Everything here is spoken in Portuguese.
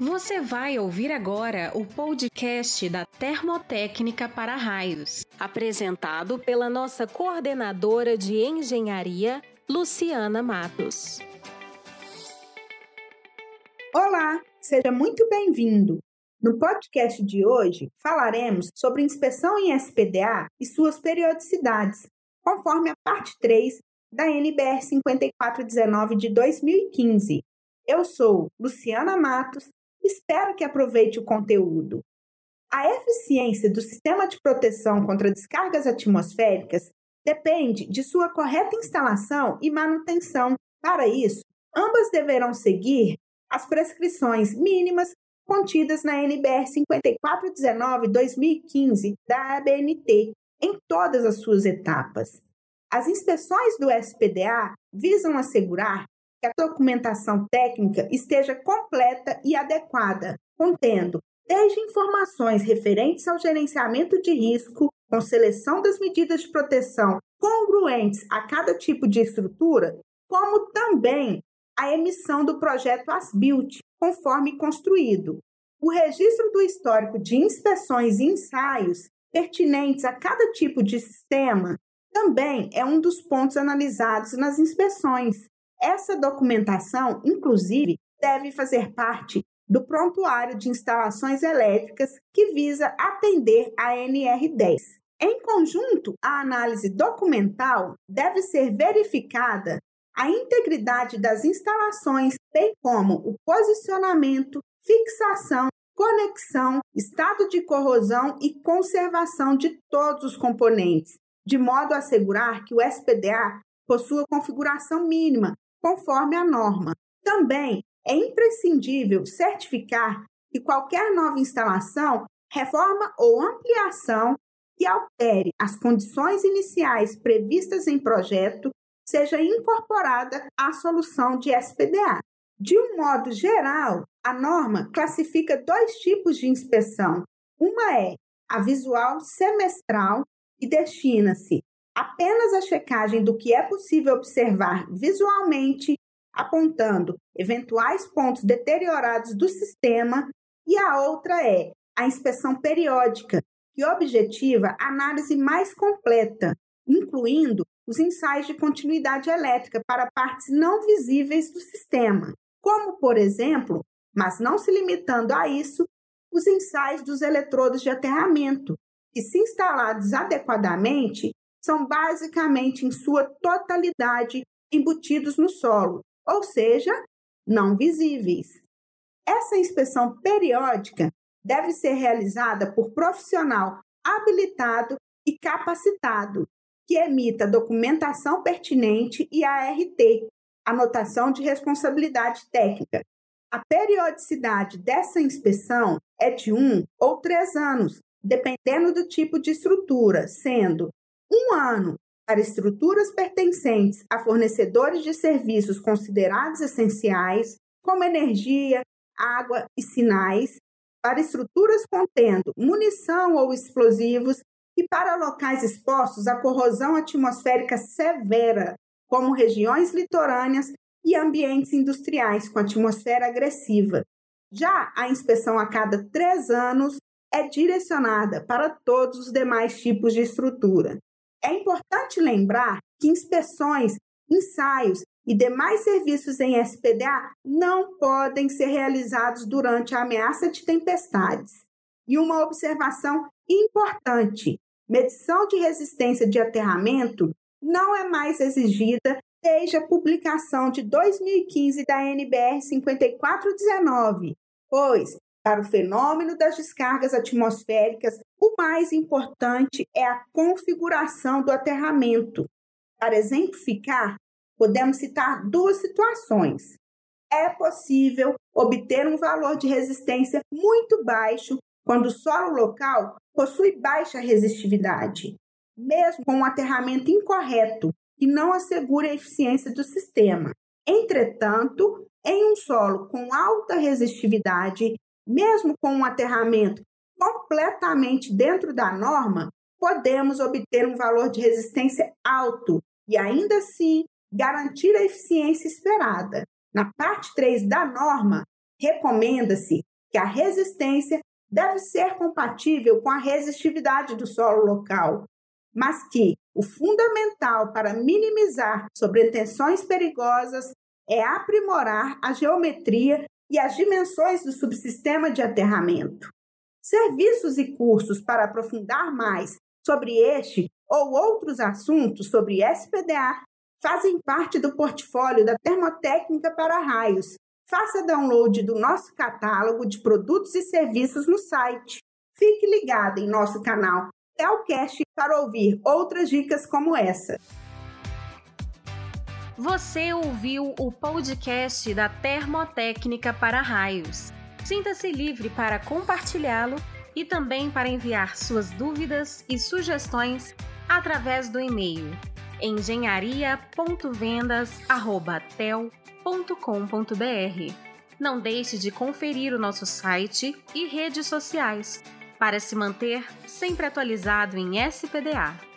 Você vai ouvir agora o podcast da Termotécnica para Raios, apresentado pela nossa coordenadora de engenharia, Luciana Matos. Olá, seja muito bem-vindo. No podcast de hoje, falaremos sobre inspeção em SPDA e suas periodicidades, conforme a parte 3 da NBR 5419 de 2015. Eu sou Luciana Matos, espero que aproveite o conteúdo. A eficiência do sistema de proteção contra descargas atmosféricas depende de sua correta instalação e manutenção. Para isso, ambas deverão seguir as prescrições mínimas contidas na NBR 5419-2015 da ABNT em todas as suas etapas. As inspeções do SPDA visam assegurar que a documentação técnica esteja completa e adequada, contendo desde informações referentes ao gerenciamento de risco, com seleção das medidas de proteção congruentes a cada tipo de estrutura, como também a emissão do projeto ASBILT, conforme construído. O registro do histórico de inspeções e ensaios pertinentes a cada tipo de sistema também é um dos pontos analisados nas inspeções. Essa documentação, inclusive, deve fazer parte do prontuário de instalações elétricas que visa atender a NR10. Em conjunto, a análise documental deve ser verificada a integridade das instalações, bem como o posicionamento, fixação, conexão, estado de corrosão e conservação de todos os componentes, de modo a assegurar que o SPDA possua configuração mínima, conforme a norma. Também é imprescindível certificar que qualquer nova instalação, reforma ou ampliação que altere as condições iniciais previstas em projeto seja incorporada à solução de SPDA. De um modo geral, a norma classifica dois tipos de inspeção. Uma é a visual semestral, que destina-se apenas à checagem do que é possível observar visualmente, apontando eventuais pontos deteriorados do sistema, e a outra é a inspeção periódica, que objetiva análise mais completa, incluindo os ensaios de continuidade elétrica para partes não visíveis do sistema, como, por exemplo, mas não se limitando a isso, os ensaios dos eletrodos de aterramento, que, se instalados adequadamente, são basicamente em sua totalidade embutidos no solo, ou seja, não visíveis. Essa inspeção periódica deve ser realizada por profissional habilitado e capacitado, que emita documentação pertinente e ART, anotação de responsabilidade técnica. A periodicidade dessa inspeção é de um ou três anos, dependendo do tipo de estrutura, sendo um ano para estruturas pertencentes a fornecedores de serviços considerados essenciais, como energia, água e sinais, para estruturas contendo munição ou explosivos e para locais expostos à corrosão atmosférica severa, como regiões litorâneas e ambientes industriais com atmosfera agressiva. Já a inspeção a cada três anos é direcionada para todos os demais tipos de estrutura. É importante lembrar que inspeções, ensaios e demais serviços em SPDA não podem ser realizados durante a ameaça de tempestades. E uma observação importante: medição de resistência de aterramento não é mais exigida desde a publicação de 2015 da NBR 5419, pois, para o fenômeno das descargas atmosféricas, o mais importante é a configuração do aterramento. Para exemplificar, podemos citar duas situações. É possível obter um valor de resistência muito baixo quando o solo local possui baixa resistividade, mesmo com um aterramento incorreto que não assegura a eficiência do sistema. Entretanto, em um solo com alta resistividade, mesmo com um aterramento completamente dentro da norma, podemos obter um valor de resistência alto e ainda assim garantir a eficiência esperada. Na parte 3 da norma, Recomenda-se que a resistência deve ser compatível com a resistividade do solo local, mas que o fundamental para minimizar sobretensões perigosas é aprimorar a geometria e as dimensões do subsistema de aterramento. Serviços e cursos para aprofundar mais sobre este ou outros assuntos sobre SPDA fazem parte do portfólio da Termotécnica para Raios. Faça download do nosso catálogo de produtos e serviços no site. Fique ligado em nosso canal Telcast para ouvir outras dicas como essa. Você ouviu o podcast da Termotécnica para Raios. Sinta-se livre para compartilhá-lo e também para enviar suas dúvidas e sugestões através do e-mail engenharia.vendas@tel.com.br. Não deixe de conferir o nosso site e redes sociais para se manter sempre atualizado em SPDA.